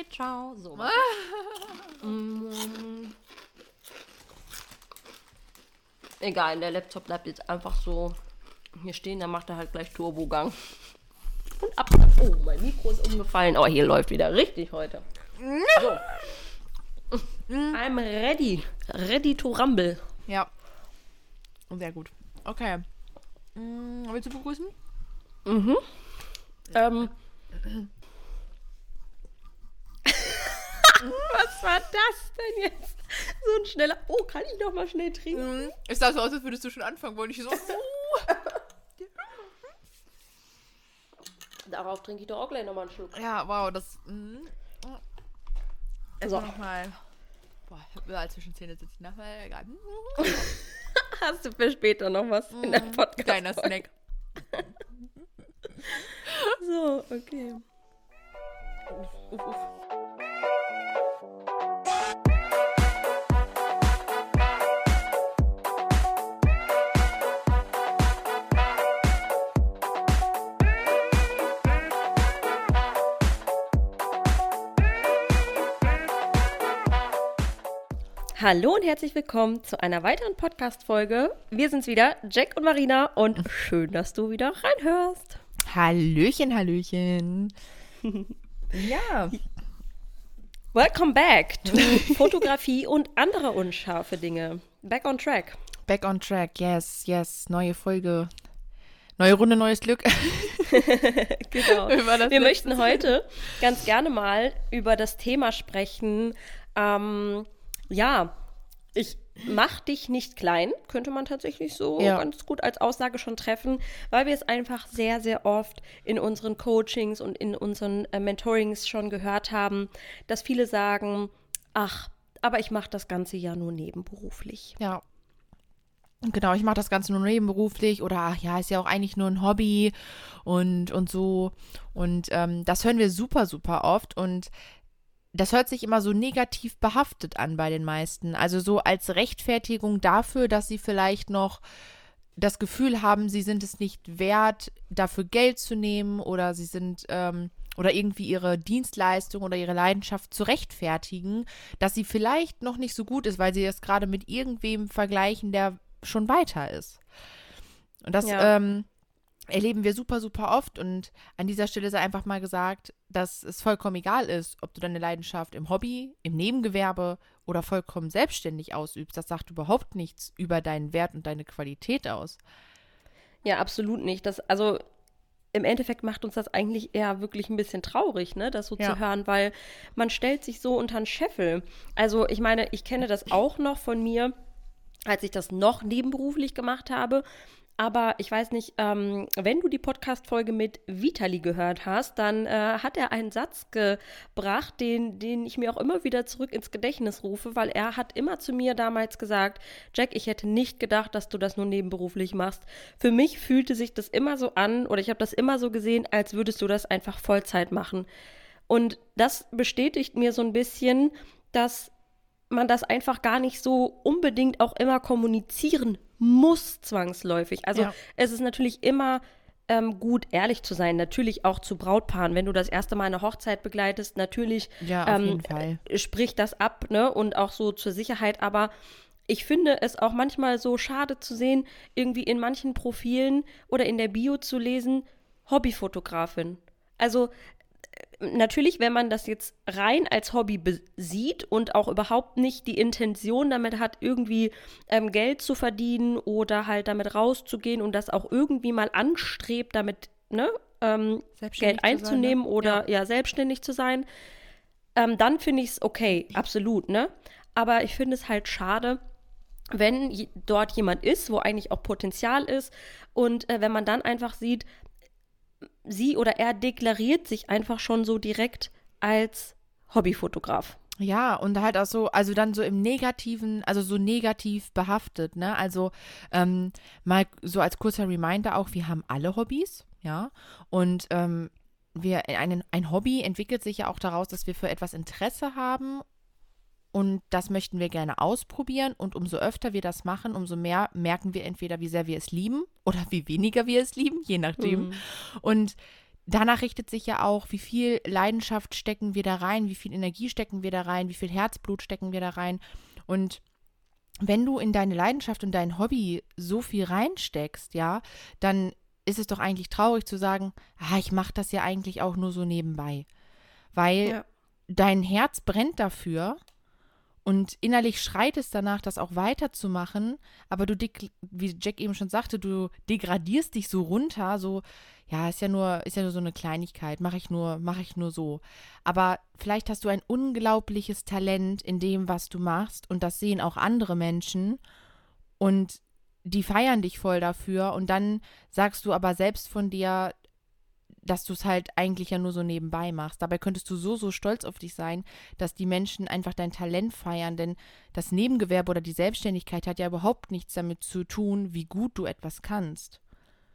Okay, ciao. So. Mm. Egal, der Laptop bleibt jetzt einfach so hier stehen, dann macht er halt gleich Turbogang. Und ab. Oh, mein Mikro ist umgefallen. Oh, hier läuft wieder richtig heute. So. I'm ready. Ready to rumble. Ja. Sehr gut. Okay. Hm, willst du begrüßen? Mhm. Ähm. Was war das denn jetzt? So ein schneller. Oh, kann ich noch mal schnell trinken? Mhm. Es sah so aus, als würdest du schon anfangen wollen. Ich so. Darauf trinke ich doch auch gleich noch mal einen Schluck. ja, wow, das. Mhm. So. Also nochmal. Boah, ich hab überall zwischen Zähne sitzen. Na, egal. Hast du für später noch was in der Podcast? Kleiner Snack. So, okay. Uff, uff, uff. Hallo und herzlich willkommen zu einer weiteren Podcast-Folge. Wir sind's wieder, Jack und Marina, und schön, dass du wieder reinhörst. Hallöchen, Hallöchen. ja. Welcome back to Fotografie und andere unscharfe Dinge. Back on track. Back on track, yes, yes. Neue Folge. Neue Runde, neues Glück. Genau. Wir möchten heute ganz gerne mal über das Thema sprechen. Ähm, ja, ich mach dich nicht klein, könnte man tatsächlich so Ja. ganz gut als Aussage schon treffen, weil wir es einfach sehr, sehr oft in unseren Coachings und in unseren äh, Mentorings schon gehört haben, dass viele sagen, ach, aber ich mache das Ganze ja nur nebenberuflich. Ja. Genau, ich mache das Ganze nur nebenberuflich oder ach ja, ist ja auch eigentlich nur ein Hobby und, und so. Und ähm, das hören wir super, super oft und das hört sich immer so negativ behaftet an bei den meisten. Also so als Rechtfertigung dafür, dass sie vielleicht noch das Gefühl haben, sie sind es nicht wert, dafür Geld zu nehmen oder sie sind ähm, oder irgendwie ihre Dienstleistung oder ihre Leidenschaft zu rechtfertigen, dass sie vielleicht noch nicht so gut ist, weil sie es gerade mit irgendwem vergleichen, der schon weiter ist. Und das Ja. ähm, erleben wir super, super oft. Und an dieser Stelle sei einfach mal gesagt, dass es vollkommen egal ist, ob du deine Leidenschaft im Hobby, im Nebengewerbe oder vollkommen selbstständig ausübst. Das sagt überhaupt nichts über deinen Wert und deine Qualität aus. Ja, absolut nicht. Das, also im Endeffekt macht uns das eigentlich eher wirklich ein bisschen traurig, ne, das so Ja. zu hören, weil man stellt sich so unter den Scheffel. Also ich meine, ich kenne das auch noch von mir, als ich das noch nebenberuflich gemacht habe. Aber ich weiß nicht, ähm, wenn du die Podcast-Folge mit Vitali gehört hast, dann äh, hat er einen Satz gebracht, den, den ich mir auch immer wieder zurück ins Gedächtnis rufe, weil er hat immer zu mir damals gesagt, Jack, ich hätte nicht gedacht, dass du das nur nebenberuflich machst. Für mich fühlte sich das immer so an oder ich habe das immer so gesehen, als würdest du das einfach Vollzeit machen. Und das bestätigt mir so ein bisschen, dass man das einfach gar nicht so unbedingt auch immer kommunizieren muss, zwangsläufig. Also Ja. es ist natürlich immer ähm, gut, ehrlich zu sein. Natürlich auch zu Brautpaaren. Wenn du das erste Mal eine Hochzeit begleitest, natürlich Ja, ähm, äh, sprich das ab, ne? Und auch so zur Sicherheit. Aber ich finde es auch manchmal so schade zu sehen, irgendwie in manchen Profilen oder in der Bio zu lesen, Hobbyfotografin. Also natürlich, wenn man das jetzt rein als Hobby sieht und auch überhaupt nicht die Intention damit hat, irgendwie ähm, Geld zu verdienen oder halt damit rauszugehen und das auch irgendwie mal anstrebt, damit ne, ähm, Geld zu sein, ne? einzunehmen oder ja. selbstständig zu sein, ähm, dann finde ich es okay, absolut, ne? Aber ich finde es halt schade, wenn dort jemand ist, wo eigentlich auch Potenzial ist und äh, wenn man dann einfach sieht, sie oder er deklariert sich einfach schon so direkt als Hobbyfotograf. Ja, und halt auch so, also dann so im Negativen, also so negativ behaftet, ne? Also ähm, mal so als kurzer Reminder auch, wir haben alle Hobbys, ja. Und ähm, wir, ein, ein Hobby entwickelt sich ja auch daraus, dass wir für etwas Interesse haben und das möchten wir gerne ausprobieren. Und umso öfter wir das machen, umso mehr merken wir entweder, wie sehr wir es lieben oder wie weniger wir es lieben, je nachdem. Mhm. Und danach richtet sich ja auch, wie viel Leidenschaft stecken wir da rein, wie viel Energie stecken wir da rein, wie viel Herzblut stecken wir da rein. Und wenn du in deine Leidenschaft und dein Hobby so viel reinsteckst, ja, dann ist es doch eigentlich traurig zu sagen, ah, ich mache das ja eigentlich auch nur so nebenbei. Weil ja. dein Herz brennt dafür und innerlich schreit es danach, das auch weiterzumachen, aber du, wie Jack eben schon sagte, du degradierst dich so runter, so, ja, ist ja nur, ist ja nur so eine Kleinigkeit, mache ich nur, mache ich nur so. Aber vielleicht hast du ein unglaubliches Talent in dem, was du machst, und das sehen auch andere Menschen. Und die feiern dich voll dafür. Und dann sagst du aber selbst von dir, dass du es halt eigentlich ja nur so nebenbei machst. Dabei könntest du so, so stolz auf dich sein, dass die Menschen einfach dein Talent feiern, denn das Nebengewerbe oder die Selbstständigkeit hat ja überhaupt nichts damit zu tun, wie gut du etwas kannst.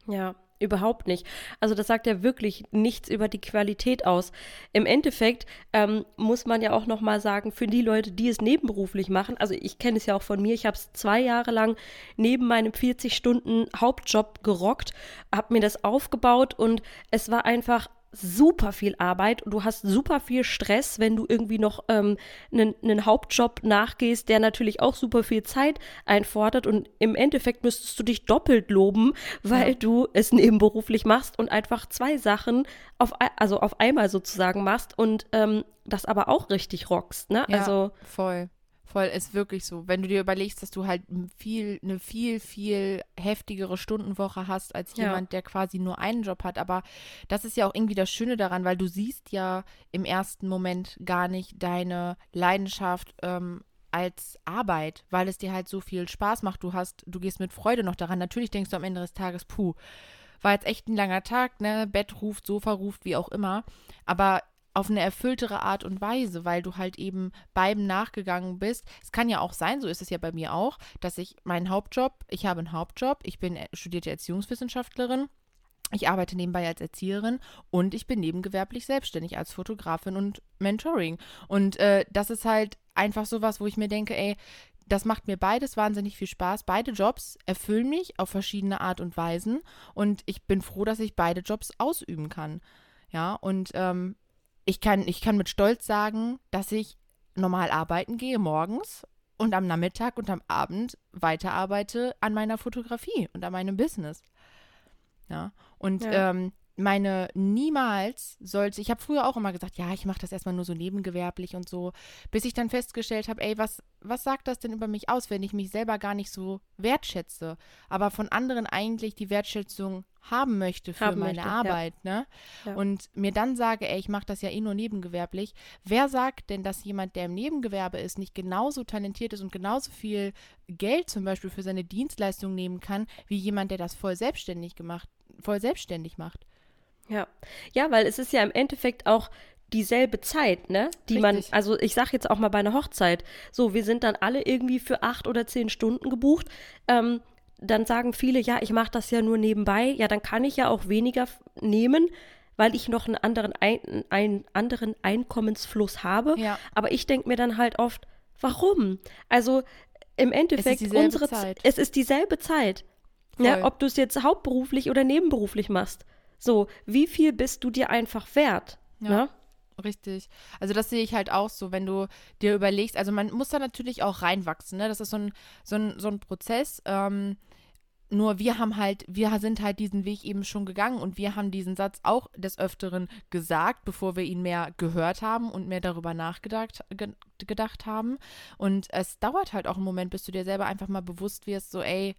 Ja, Überhaupt nicht. Also das sagt ja wirklich nichts über die Qualität aus. Im Endeffekt ähm, muss man ja auch noch mal sagen, für die Leute, die es nebenberuflich machen, also ich kenne es ja auch von mir, ich habe es zwei Jahre lang neben meinem 40 Stunden Hauptjob gerockt, habe mir das aufgebaut und es war einfach super viel Arbeit und du hast super viel Stress, wenn du irgendwie noch ähm, einen, Hauptjob nachgehst, der natürlich auch super viel Zeit einfordert und im Endeffekt müsstest du dich doppelt loben, weil ja. du es nebenberuflich machst und einfach zwei Sachen auf, also auf einmal sozusagen machst und ähm, das aber auch richtig rockst, ne? Ja, also voll. Voll, ist wirklich so. Wenn du dir überlegst, dass du halt viel, eine viel, viel heftigere Stundenwoche hast als jemand, ja. der quasi nur einen Job hat. Aber das ist ja auch irgendwie das Schöne daran, weil du siehst ja im ersten Moment gar nicht deine Leidenschaft ähm, als Arbeit, weil es dir halt so viel Spaß macht. Du hast, du gehst mit Freude noch daran. Natürlich denkst du am Ende des Tages, puh, war jetzt echt ein langer Tag, ne? Bett ruft, Sofa ruft, wie auch immer. Aber auf eine erfülltere Art und Weise, weil du halt eben beim nachgegangen bist. Es kann ja auch sein, so ist es ja bei mir auch, dass ich meinen Hauptjob, ich habe einen Hauptjob, ich bin studierte Erziehungswissenschaftlerin. Ich arbeite nebenbei als Erzieherin und ich bin nebengewerblich selbstständig als Fotografin und Mentoring. Und äh, das ist halt einfach sowas, wo ich mir denke, ey, das macht mir beides wahnsinnig viel Spaß. Beide Jobs erfüllen mich auf verschiedene Art und Weisen und ich bin froh, dass ich beide Jobs ausüben kann. Ja, und ähm, ich kann, ich kann mit Stolz sagen, dass ich normal arbeiten gehe morgens und am Nachmittag und am Abend weiterarbeite an meiner Fotografie und an meinem Business. Ja, und ja. Ähm, meine niemals sollte, ich habe früher auch immer gesagt, ja, ich mache das erstmal nur so nebengewerblich und so, bis ich dann festgestellt habe, ey, was, was sagt das denn über mich aus, wenn ich mich selber gar nicht so wertschätze, aber von anderen eigentlich die Wertschätzung haben möchte für haben meine möchte, Arbeit, ja. ne? Ja. Und mir dann sage, ey, ich mache das ja eh nur nebengewerblich. Wer sagt denn, dass jemand, der im Nebengewerbe ist, nicht genauso talentiert ist und genauso viel Geld zum Beispiel für seine Dienstleistung nehmen kann, wie jemand, der das voll selbstständig gemacht, voll selbstständig macht? Ja, ja, weil es ist ja im Endeffekt auch dieselbe Zeit, ne? Die Richtig. man, also ich sag jetzt auch mal bei einer Hochzeit, so, wir sind dann alle irgendwie für acht oder zehn Stunden gebucht. Ähm, dann sagen viele, ja, ich mache das ja nur nebenbei. Ja, dann kann ich ja auch weniger nehmen, weil ich noch einen anderen, ein, einen anderen Einkommensfluss habe. Ja. Aber ich denke mir dann halt oft, warum? Also im Endeffekt, es unsere Zeit. Es ist dieselbe Zeit. Ja, ob du es jetzt hauptberuflich oder nebenberuflich machst. So, wie viel bist du dir einfach wert? Ja. Ne? Richtig. Also das sehe ich halt auch so, wenn du dir überlegst, also man muss da natürlich auch reinwachsen, ne? Das ist so ein, so ein, so ein Prozess. Ähm, nur wir haben halt, wir sind halt diesen Weg eben schon gegangen und wir haben diesen Satz auch des Öfteren gesagt, bevor wir ihn mehr gehört haben und mehr darüber nachgedacht ge gedacht haben. Und es dauert halt auch einen Moment, bis du dir selber einfach mal bewusst wirst, so, ey,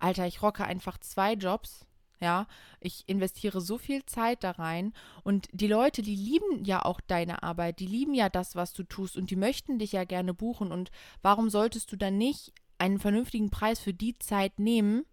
Alter, ich rocke einfach zwei Jobs ja, ich investiere so viel Zeit da rein. Und die Leute, die lieben ja auch deine Arbeit, die lieben ja das, was du tust. Und die möchten dich ja gerne buchen. Und warum solltest du dann nicht einen vernünftigen Preis für die Zeit nehmen,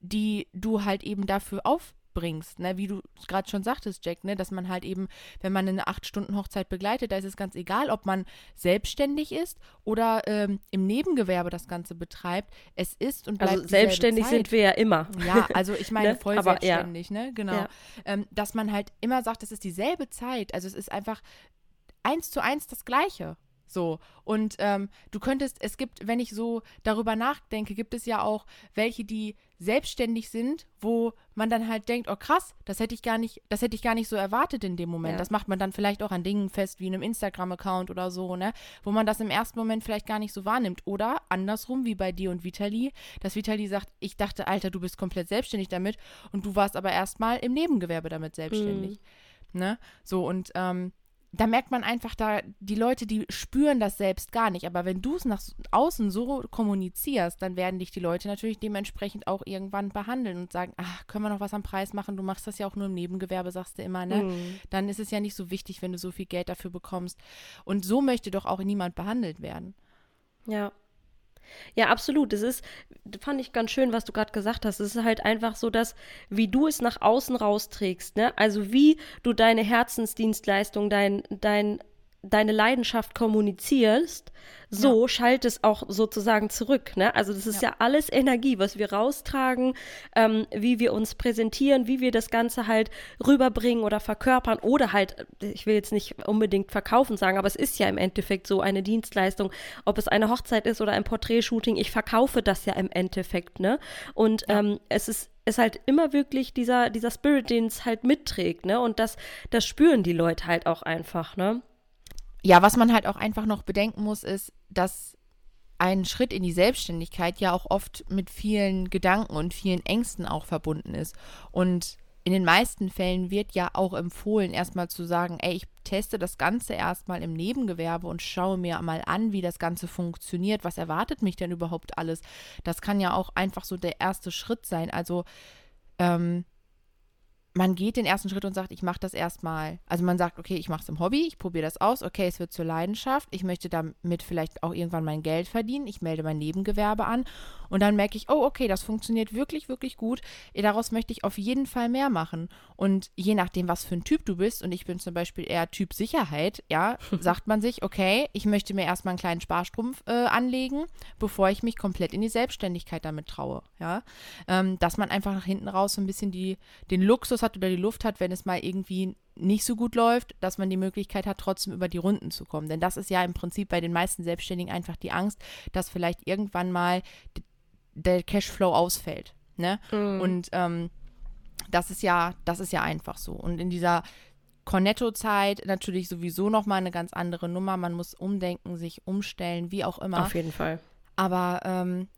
die du halt eben dafür auf bringst, ne? wie du gerade schon sagtest, Jack, ne? dass man halt eben, wenn man eine acht Stunden Hochzeit begleitet, da ist es ganz egal, ob man selbstständig ist oder ähm, im Nebengewerbe das Ganze betreibt. Es ist und bleibt Also selbstständig sind wir ja immer. Ja, also ich meine ne? voll Aber, selbstständig, ja. ne? Genau. Ja. Ähm, dass man halt immer sagt, es ist dieselbe Zeit. Also es ist einfach eins zu eins das Gleiche. So, und ähm, du könntest, es gibt, wenn ich so darüber nachdenke, gibt es ja auch welche, die selbstständig sind, wo man dann halt denkt, oh krass, das hätte ich gar nicht, das hätte ich gar nicht so erwartet in dem Moment. Ja. Das macht man dann vielleicht auch an Dingen fest, wie einem Instagram-Account oder so, ne? Wo man das im ersten Moment vielleicht gar nicht so wahrnimmt. Oder andersrum, wie bei dir und Vitali, dass Vitali sagt, ich dachte, Alter, du bist komplett selbstständig damit und du warst aber erstmal im Nebengewerbe damit selbstständig. Mhm. Ne? So, und ähm, da merkt man einfach, da die Leute, die spüren das selbst gar nicht. Aber wenn du es nach außen so kommunizierst, dann werden dich die Leute natürlich dementsprechend auch irgendwann behandeln und sagen, ach, können wir noch was am Preis machen? Du machst das ja auch nur im Nebengewerbe, sagst du immer, ne? Mhm. Dann ist es ja nicht so wichtig, wenn du so viel Geld dafür bekommst. Und so möchte doch auch niemand behandelt werden. Ja. Ja, absolut. Das ist, fand ich ganz schön, was du gerade gesagt hast. Es ist halt einfach so, dass, wie du es nach außen rausträgst, ne? Also wie du deine Herzensdienstleistung, dein, dein deine Leidenschaft kommunizierst, so ja. schallt es auch sozusagen zurück. Ne? Also das ist ja. ja alles Energie, was wir raustragen, ähm, wie wir uns präsentieren, wie wir das Ganze halt rüberbringen oder verkörpern oder halt, ich will jetzt nicht unbedingt verkaufen sagen, aber es ist ja im Endeffekt so eine Dienstleistung, ob es eine Hochzeit ist oder ein Porträtshooting, ich verkaufe das ja im Endeffekt. Ne? Und ja. ähm, es ist ist halt immer wirklich dieser, dieser Spirit, den es halt mitträgt, ne? Und das, das spüren die Leute halt auch einfach, ne? Ja, was man halt auch einfach noch bedenken muss, ist, dass ein Schritt in die Selbstständigkeit ja auch oft mit vielen Gedanken und vielen Ängsten auch verbunden ist. Und in den meisten Fällen wird ja auch empfohlen, erstmal zu sagen, ey, ich teste das Ganze erstmal im Nebengewerbe und schaue mir mal an, wie das Ganze funktioniert. Was erwartet mich denn überhaupt alles? Das kann ja auch einfach so der erste Schritt sein. Also ähm, man geht den ersten Schritt und sagt, ich mache das erstmal. Also man sagt, okay, ich mache es im Hobby, ich probiere das aus, okay, es wird zur Leidenschaft, ich möchte damit vielleicht auch irgendwann mein Geld verdienen, ich melde mein Nebengewerbe an und dann merke ich, oh, okay, das funktioniert wirklich, wirklich gut. Daraus möchte ich auf jeden Fall mehr machen. Und je nachdem, was für ein Typ du bist, und ich bin zum Beispiel eher Typ Sicherheit, ja, sagt man sich, okay, ich möchte mir erstmal einen kleinen Sparstrumpf äh, anlegen, bevor ich mich komplett in die Selbstständigkeit damit traue, ja. Ähm, dass man einfach nach hinten raus so ein bisschen die, den Luxus Luxus hat oder die Luft hat, wenn es mal irgendwie nicht so gut läuft, dass man die Möglichkeit hat, trotzdem über die Runden zu kommen. Denn das ist ja im Prinzip bei den meisten Selbstständigen einfach die Angst, dass vielleicht irgendwann mal der Cashflow ausfällt. Ne? Mhm. Und ähm, das ist ja, das ist ja einfach so. Und in dieser Cornetto-Zeit natürlich sowieso nochmal eine ganz andere Nummer. Man muss umdenken, sich umstellen, wie auch immer. Auf jeden Fall. Aber ähm,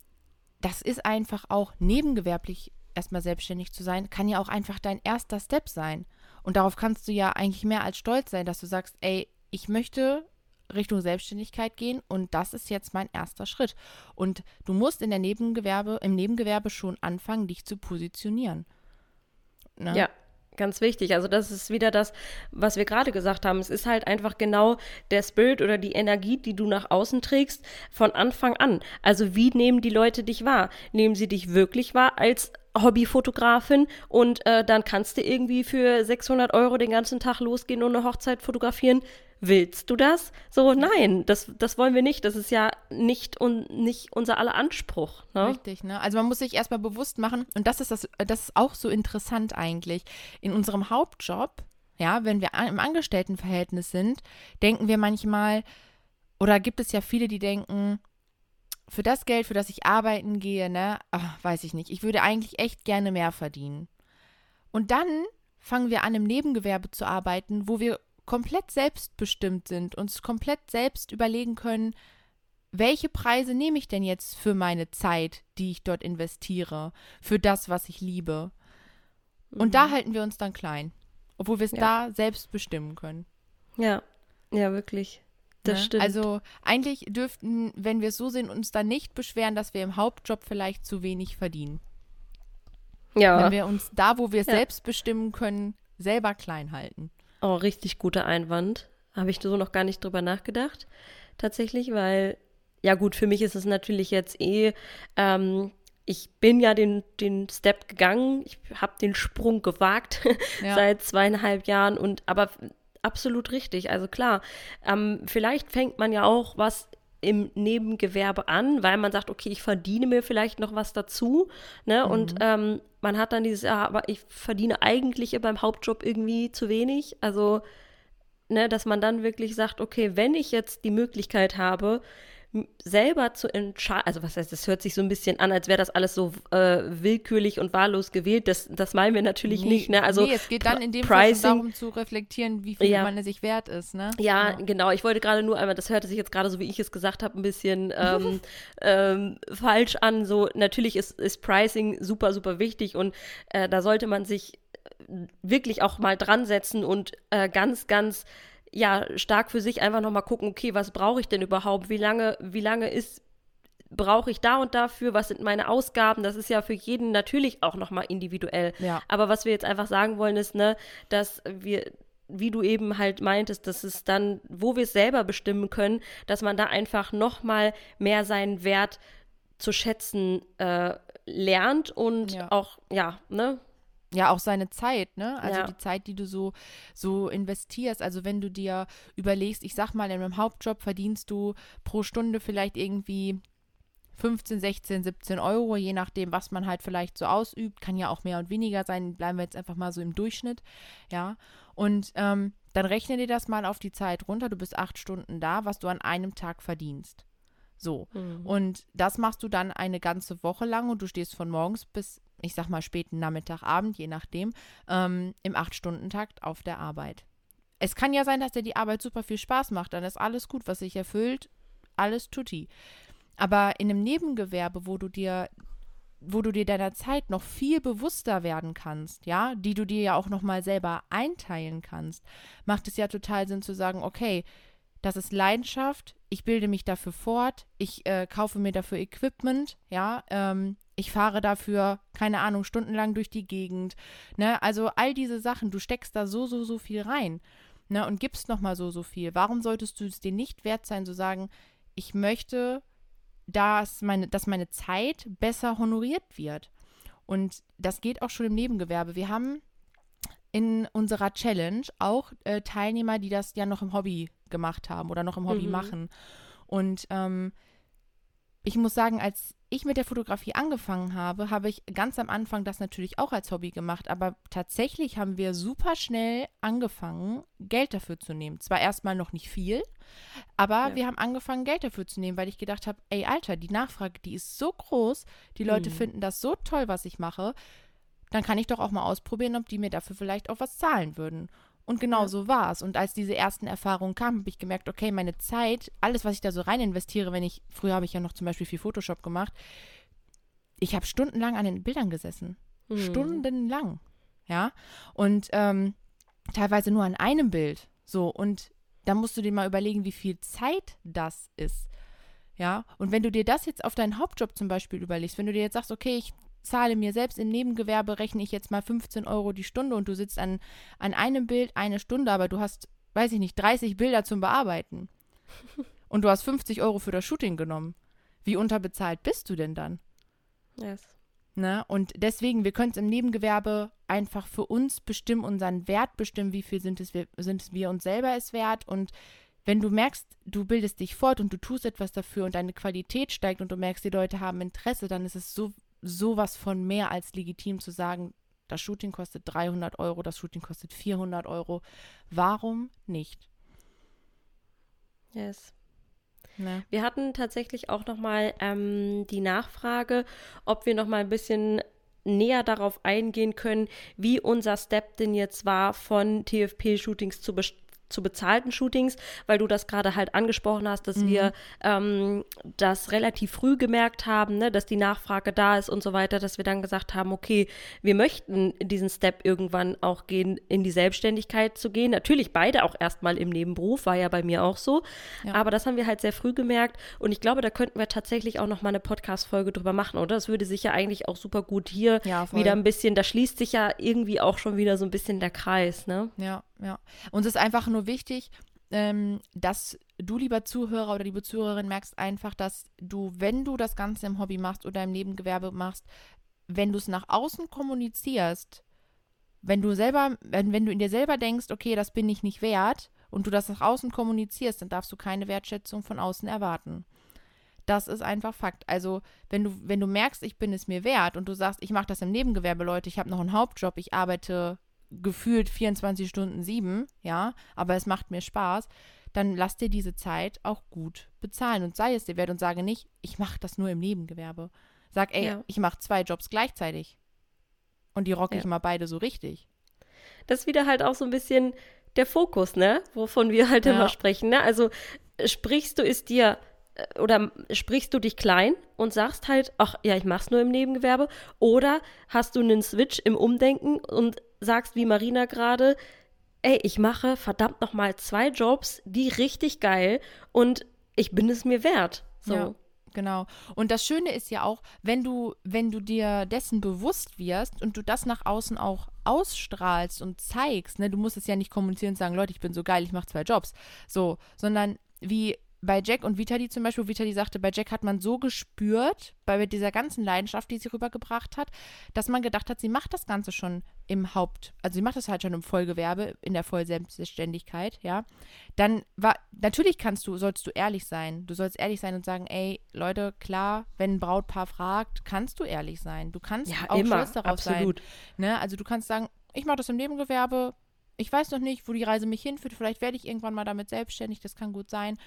das ist einfach auch nebengewerblich erstmal selbstständig zu sein, kann ja auch einfach dein erster Step sein. Und darauf kannst du ja eigentlich mehr als stolz sein, dass du sagst, ey, ich möchte Richtung Selbstständigkeit gehen und das ist jetzt mein erster Schritt. Und du musst in der Nebengewerbe, im Nebengewerbe schon anfangen, dich zu positionieren. Ne? Ja, ganz wichtig. Also das ist wieder das, was wir gerade gesagt haben. Es ist halt einfach genau der Spirit oder die Energie, die du nach außen trägst von Anfang an. Also wie nehmen die Leute dich wahr? Nehmen sie dich wirklich wahr als Hobbyfotografin und äh, dann kannst du irgendwie für 600 Euro den ganzen Tag losgehen und eine Hochzeit fotografieren. Willst du das? So, nein, das, das wollen wir nicht. Das ist ja nicht, un, nicht unser aller Anspruch. Ne? Richtig, ne? Also man muss sich erstmal bewusst machen, und das ist, das, das ist auch so interessant eigentlich. In unserem Hauptjob, ja, wenn wir im Angestelltenverhältnis sind, denken wir manchmal, oder gibt es ja viele, die denken, für das Geld, für das ich arbeiten gehe, ne, ach, weiß ich nicht. Ich würde eigentlich echt gerne mehr verdienen. Und dann fangen wir an, im Nebengewerbe zu arbeiten, wo wir komplett selbstbestimmt sind, uns komplett selbst überlegen können, welche Preise nehme ich denn jetzt für meine Zeit, die ich dort investiere, für das, was ich liebe. Und mhm. da halten wir uns dann klein, obwohl wir es ja. da selbst bestimmen können. Ja, ja, wirklich. Das ne? stimmt. Also eigentlich dürften, wenn wir es so sehen, uns dann nicht beschweren, dass wir im Hauptjob vielleicht zu wenig verdienen. Ja. Wenn wir uns da, wo wir ja. selbst bestimmen können, selber klein halten. Oh, richtig guter Einwand. Habe ich so noch gar nicht drüber nachgedacht. Tatsächlich, weil, ja gut, für mich ist es natürlich jetzt eh, ähm, ich bin ja den, den Step gegangen, ich habe den Sprung gewagt ja. seit zweieinhalb Jahren und aber absolut richtig. Also klar, ähm, vielleicht fängt man ja auch was im Nebengewerbe an, weil man sagt, okay, ich verdiene mir vielleicht noch was dazu, ne? Mhm. Und ähm, man hat dann dieses, ja, aber ich verdiene eigentlich beim Hauptjob irgendwie zu wenig. Also ne, dass man dann wirklich sagt, okay, wenn ich jetzt die Möglichkeit habe, selber zu entscheiden, also was heißt, das hört sich so ein bisschen an, als wäre das alles so äh, willkürlich und wahllos gewählt. Das, das meinen wir natürlich nee, nicht. Ne? Also nee, es geht dann in dem Fall darum zu reflektieren, wie viel ja. man sich wert ist. Ne? Ja, ja, genau. Ich wollte gerade nur einmal, das hörte sich jetzt gerade so, wie ich es gesagt habe, ein bisschen ähm, ähm, falsch an. So, natürlich ist, ist Pricing super, super wichtig und äh, da sollte man sich wirklich auch mal dran setzen und äh, ganz, ganz ja, stark für sich einfach nochmal gucken, okay, was brauche ich denn überhaupt? Wie lange, wie lange ist, brauche ich da und dafür? Was sind meine Ausgaben? Das ist ja für jeden natürlich auch nochmal individuell. Ja. Aber was wir jetzt einfach sagen wollen, ist, ne, dass wir, wie du eben halt meintest, dass es dann, wo wir es selber bestimmen können, dass man da einfach nochmal mehr seinen Wert zu schätzen äh, lernt und ja. auch, ja, ne, ja, auch seine Zeit, ne? Also ja. die Zeit, die du so, so investierst. Also wenn du dir überlegst, ich sag mal, in einem Hauptjob verdienst du pro Stunde vielleicht irgendwie 15, 16, 17 Euro, je nachdem, was man halt vielleicht so ausübt. Kann ja auch mehr und weniger sein. Bleiben wir jetzt einfach mal so im Durchschnitt. Ja. Und ähm, dann rechne dir das mal auf die Zeit runter. Du bist acht Stunden da, was du an einem Tag verdienst. So. Mhm. Und das machst du dann eine ganze Woche lang und du stehst von morgens bis ich sag mal späten Nachmittag, Abend, je nachdem, ähm, im Acht-Stunden-Takt auf der Arbeit. Es kann ja sein, dass dir die Arbeit super viel Spaß macht, dann ist alles gut, was sich erfüllt, alles tutti. Aber in einem Nebengewerbe, wo du dir wo du dir deiner Zeit noch viel bewusster werden kannst, ja, die du dir ja auch noch mal selber einteilen kannst, macht es ja total Sinn zu sagen, okay, das ist Leidenschaft, ich bilde mich dafür fort, ich äh, kaufe mir dafür Equipment, ja, ähm, ich fahre dafür, keine Ahnung, stundenlang durch die Gegend. Ne? Also all diese Sachen, du steckst da so, so, so viel rein ne? und gibst nochmal so, so viel. Warum solltest du es dir nicht wert sein, zu sagen, ich möchte, dass meine, dass meine Zeit besser honoriert wird? Und das geht auch schon im Nebengewerbe. Wir haben in unserer Challenge auch äh, Teilnehmer, die das ja noch im Hobby gemacht haben oder noch im Hobby mhm. machen. Und ähm, ich muss sagen, als ich mit der Fotografie angefangen habe, habe ich ganz am Anfang das natürlich auch als Hobby gemacht, aber tatsächlich haben wir super schnell angefangen, Geld dafür zu nehmen. Zwar erstmal noch nicht viel, aber ja. wir haben angefangen, Geld dafür zu nehmen, weil ich gedacht habe, ey Alter, die Nachfrage, die ist so groß, die Leute hm. finden das so toll, was ich mache, dann kann ich doch auch mal ausprobieren, ob die mir dafür vielleicht auch was zahlen würden. Und genau ja. so war es. Und als diese ersten Erfahrungen kamen, habe ich gemerkt, okay, meine Zeit, alles, was ich da so rein investiere, wenn ich, früher habe ich ja noch zum Beispiel viel Photoshop gemacht, ich habe stundenlang an den Bildern gesessen. Mhm. Stundenlang. Ja. Und ähm, teilweise nur an einem Bild. So. Und da musst du dir mal überlegen, wie viel Zeit das ist. Ja. Und wenn du dir das jetzt auf deinen Hauptjob zum Beispiel überlegst, wenn du dir jetzt sagst, okay, ich zahle mir selbst im Nebengewerbe, rechne ich jetzt mal 15 Euro die Stunde und du sitzt an, an einem Bild eine Stunde, aber du hast, weiß ich nicht, 30 Bilder zum Bearbeiten. Und du hast 50 Euro für das Shooting genommen. Wie unterbezahlt bist du denn dann? Yes. Ne? Und deswegen, wir können es im Nebengewerbe einfach für uns bestimmen, unseren Wert bestimmen, wie viel sind es wir, sind es wir uns selber es wert. Und wenn du merkst, du bildest dich fort und du tust etwas dafür und deine Qualität steigt und du merkst, die Leute haben Interesse, dann ist es so sowas von mehr als legitim zu sagen, das Shooting kostet 300 Euro, das Shooting kostet 400 Euro. Warum nicht? Yes. Ne? Wir hatten tatsächlich auch noch mal ähm, die Nachfrage, ob wir noch mal ein bisschen näher darauf eingehen können, wie unser Step denn jetzt war, von TFP-Shootings zu, zu bezahlten Shootings, weil du das gerade halt angesprochen hast, dass mhm. wir ähm, das relativ früh gemerkt haben, ne, dass die Nachfrage da ist und so weiter, dass wir dann gesagt haben, okay, wir möchten diesen Step irgendwann auch gehen, in die Selbstständigkeit zu gehen. Natürlich beide auch erstmal im Nebenberuf, war ja bei mir auch so. Ja. Aber das haben wir halt sehr früh gemerkt und ich glaube, da könnten wir tatsächlich auch noch mal eine Podcast-Folge drüber machen, oder? Das würde sich ja eigentlich auch super gut hier ja, wieder ein bisschen, da schließt sich ja irgendwie auch schon wieder so ein bisschen der Kreis, ne? Ja, ja. Uns ist einfach nur wichtig, ähm, dass du, lieber Zuhörer oder liebe Zuhörerin, merkst einfach, dass du, wenn du das Ganze im Hobby machst oder im Nebengewerbe machst, wenn du es nach außen kommunizierst, wenn du selber, wenn, wenn du in dir selber denkst, okay, das bin ich nicht wert und du das nach außen kommunizierst, dann darfst du keine Wertschätzung von außen erwarten. Das ist einfach Fakt. Also, wenn du, wenn du merkst, ich bin es mir wert und du sagst, ich mache das im Nebengewerbe, Leute, ich habe noch einen Hauptjob, ich arbeite gefühlt 24 Stunden sieben, ja, aber es macht mir Spaß, dann lass dir diese Zeit auch gut bezahlen und sei es dir wert und sage nicht, ich mache das nur im Nebengewerbe. Sag, ey, ja. ich mache zwei Jobs gleichzeitig. Und die rocke ja. ich mal beide so richtig. Das ist wieder halt auch so ein bisschen der Fokus, ne? Wovon wir halt ja. immer sprechen, ne? Also sprichst du es dir äh, oder sprichst du dich klein und sagst halt, ach ja, ich mach's nur im Nebengewerbe, oder hast du einen Switch im Umdenken und sagst wie Marina gerade, ey, ich mache verdammt nochmal zwei Jobs, die richtig geil und ich bin es mir wert. So. Ja. Genau. Und das Schöne ist ja auch, wenn du, wenn du dir dessen bewusst wirst und du das nach außen auch ausstrahlst und zeigst, ne, du musst es ja nicht kommunizieren und sagen, Leute, ich bin so geil, ich mache zwei Jobs. So, sondern wie bei Jack und Vitali zum Beispiel, Vitali sagte, bei Jack hat man so gespürt, bei dieser ganzen Leidenschaft, die sie rübergebracht hat, dass man gedacht hat, sie macht das Ganze schon im Haupt, also sie macht das halt schon im Vollgewerbe, in der Vollselbstständigkeit, ja. Dann war, natürlich kannst du, sollst du ehrlich sein. Du sollst ehrlich sein und sagen, ey, Leute, klar, wenn ein Brautpaar fragt, kannst du ehrlich sein. Du kannst ja, auch immer, stolz darauf absolut. sein. Ne? Also du kannst sagen, ich mache das im Nebengewerbe, ich weiß noch nicht, wo die Reise mich hinführt, vielleicht werde ich irgendwann mal damit selbstständig, das kann gut sein.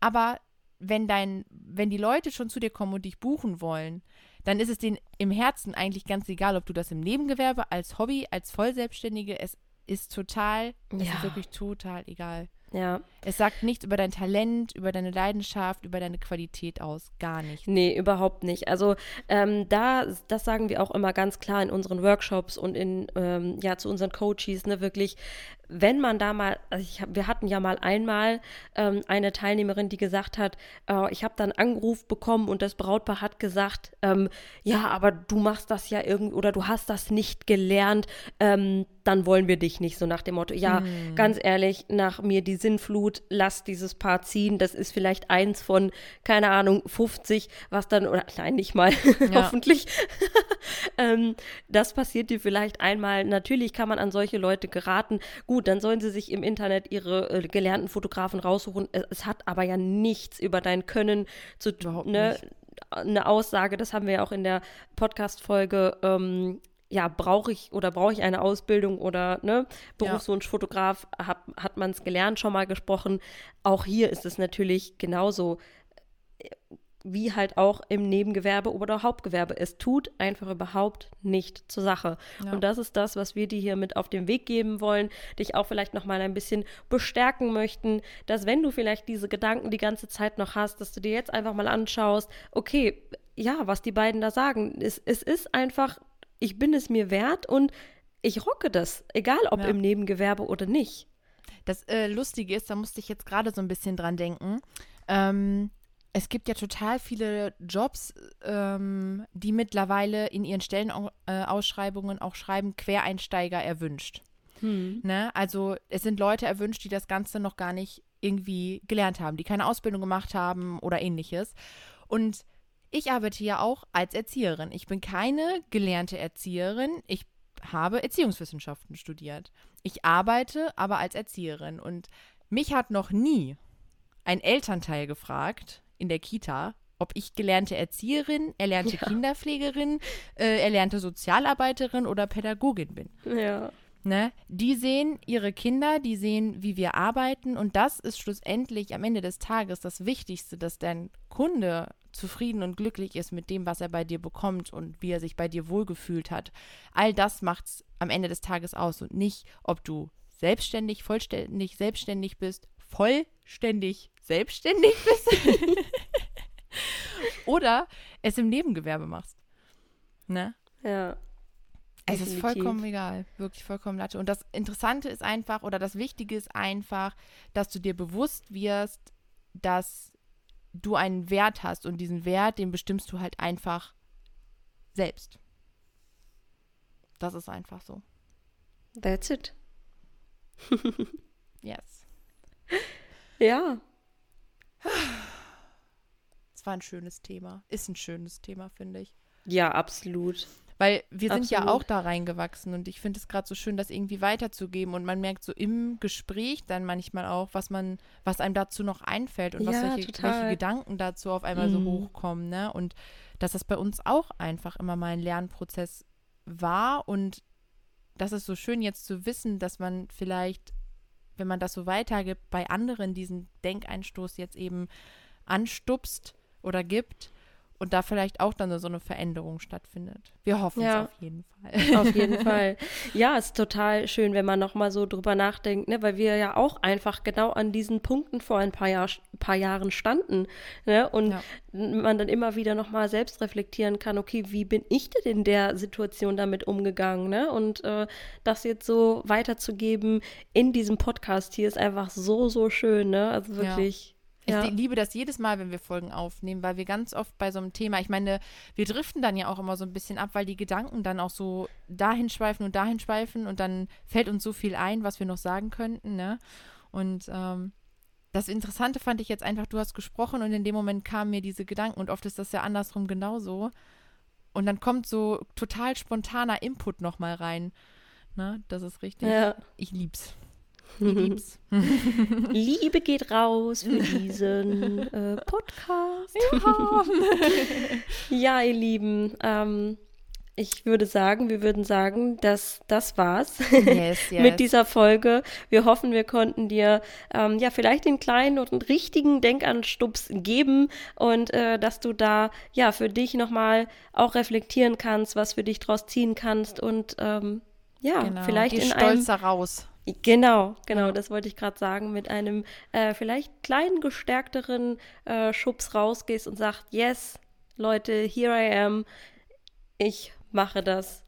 Aber wenn dein, wenn die Leute schon zu dir kommen und dich buchen wollen, dann ist es denen im Herzen eigentlich ganz egal, ob du das im Nebengewerbe, als Hobby, als Vollselbstständige, es ist total, ja. es ist wirklich total egal. Ja. Es sagt nichts über dein Talent, über deine Leidenschaft, über deine Qualität aus. Gar nicht. Nee, überhaupt nicht. Also ähm, da, das sagen wir auch immer ganz klar in unseren Workshops und in, ähm, ja, zu unseren Coaches, ne, wirklich, wenn man da mal, also ich wir hatten ja mal einmal ähm, eine Teilnehmerin, die gesagt hat, äh, ich habe dann Anruf bekommen und das Brautpaar hat gesagt, ähm, ja, aber du machst das ja irgendwie oder du hast das nicht gelernt, ähm, dann wollen wir dich nicht, so nach dem Motto, ja, mhm. ganz ehrlich, nach mir die Sinnflut, lass dieses Paar ziehen, das ist vielleicht eins von, keine Ahnung, 50, was dann, oder nein, nicht mal, hoffentlich, ähm, das passiert dir vielleicht einmal, natürlich kann man an solche Leute geraten, gut, dann sollen sie sich im Internet ihre äh, gelernten Fotografen raussuchen, es, es, hat aber ja nichts über dein Können zu tun, ne? eine Aussage, das haben wir ja auch in der Podcast-Folge ähm, ja, brauche ich oder brauche ich eine Ausbildung oder ne, Berufswunsch Fotograf, hat, hat man es gelernt, schon mal gesprochen. Auch hier ist es natürlich genauso wie halt auch im Nebengewerbe oder Hauptgewerbe. Es tut einfach überhaupt nicht zur Sache. Ja. Und das ist das, was wir dir hier mit auf den Weg geben wollen, dich auch vielleicht noch mal ein bisschen bestärken möchten, dass wenn du vielleicht diese Gedanken die ganze Zeit noch hast, dass du dir jetzt einfach mal anschaust, okay, ja, was die beiden da sagen, es, es ist einfach ich bin es mir wert und ich rocke das, egal ob ja. im Nebengewerbe oder nicht. Das äh, Lustige ist, da musste ich jetzt gerade so ein bisschen dran denken. Ähm, es gibt ja total viele Jobs, ähm, die mittlerweile in ihren Stellenausschreibungen auch schreiben, Quereinsteiger erwünscht. Hm. Ne? Also es sind Leute erwünscht, die das Ganze noch gar nicht irgendwie gelernt haben, die keine Ausbildung gemacht haben oder ähnliches. Und ich arbeite ja auch als Erzieherin. Ich bin keine gelernte Erzieherin. Ich habe Erziehungswissenschaften studiert. Ich arbeite aber als Erzieherin und mich hat noch nie ein Elternteil gefragt in der Kita, ob ich gelernte Erzieherin, erlernte ja. Kinderpflegerin, äh, erlernte Sozialarbeiterin oder Pädagogin bin. Ja. Ne? Die sehen ihre Kinder, die sehen, wie wir arbeiten und das ist schlussendlich am Ende des Tages das Wichtigste, dass dein Kunde zufrieden und glücklich ist mit dem, was er bei dir bekommt und wie er sich bei dir wohlgefühlt hat. All das macht es am Ende des Tages aus und nicht, ob du selbstständig, vollständig selbstständig bist, vollständig selbstständig bist oder es im Nebengewerbe machst. Ne? Ja. Es ist vollkommen egal, wirklich vollkommen latte. Und das Interessante ist einfach, oder das Wichtige ist einfach, dass du dir bewusst wirst, dass du einen Wert hast und diesen Wert, den bestimmst du halt einfach selbst. Das ist einfach so. That's it. yes. Ja. Es war ein schönes Thema. Ist ein schönes Thema, finde ich. Ja, absolut. Weil wir sind Absolut. ja auch da reingewachsen und ich finde es gerade so schön, das irgendwie weiterzugeben und man merkt so im Gespräch dann manchmal auch, was man, was einem dazu noch einfällt und ja, was welche, welche, Gedanken dazu auf einmal mhm. so hochkommen, ne? Und dass das bei uns auch einfach immer mal ein Lernprozess war und das ist so schön jetzt zu wissen, dass man vielleicht, wenn man das so weitergibt, bei anderen diesen Denkeinstoß jetzt eben anstupst oder gibt und da vielleicht auch dann so eine Veränderung stattfindet. Wir hoffen ja. es auf jeden Fall. Auf jeden Fall. Ja, es ist total schön, wenn man nochmal so drüber nachdenkt, ne? weil wir ja auch einfach genau an diesen Punkten vor ein paar, Jahr, paar Jahren standen ne? und ja. man dann immer wieder nochmal selbst reflektieren kann, okay, wie bin ich denn in der Situation damit umgegangen ne? und äh, das jetzt so weiterzugeben in diesem Podcast hier ist einfach so, so schön. Ne? Also wirklich. Ja ich ja. liebe das jedes Mal, wenn wir Folgen aufnehmen, weil wir ganz oft bei so einem Thema, ich meine, wir driften dann ja auch immer so ein bisschen ab, weil die Gedanken dann auch so dahin schweifen und dahin schweifen und dann fällt uns so viel ein, was wir noch sagen könnten, ne? Und ähm, das Interessante fand ich jetzt einfach, du hast gesprochen und in dem Moment kamen mir diese Gedanken und oft ist das ja andersrum genauso. Und dann kommt so total spontaner Input nochmal rein. Ne? Das ist richtig. Ja. Ich lieb's. Lieb's. Liebe geht raus für diesen äh, Podcast. Ja. ja, ihr Lieben. Ähm, ich würde sagen, wir würden sagen, dass das war's yes, yes. mit dieser Folge. Wir hoffen, wir konnten dir ähm, ja vielleicht den kleinen und richtigen Denkanstups geben und äh, dass du da ja für dich nochmal auch reflektieren kannst, was für dich draus ziehen kannst und ähm, ja, genau. vielleicht Geh in stolz einem, raus. Genau, genau, das wollte ich gerade sagen, mit einem äh, vielleicht kleinen, gestärkteren äh, Schubs rausgehst und sagst, yes, Leute, here I am, ich mache das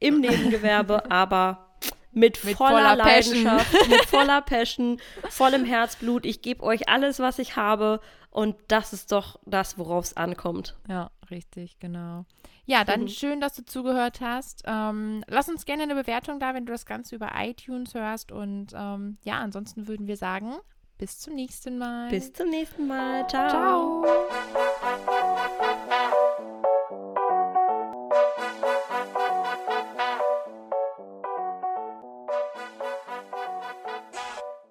im Nebengewerbe, aber mit, mit voller, voller Leidenschaft, mit voller Passion, vollem Herzblut. Ich gebe euch alles, was ich habe und das ist doch das, worauf es ankommt. Ja, richtig, genau. Ja, dann mhm. schön, dass du zugehört hast. Ähm, lass uns gerne eine Bewertung da, wenn du das Ganze über iTunes hörst. Und ähm, ja, ansonsten würden wir sagen, bis zum nächsten Mal. Bis zum nächsten Mal. Ciao. Ciao.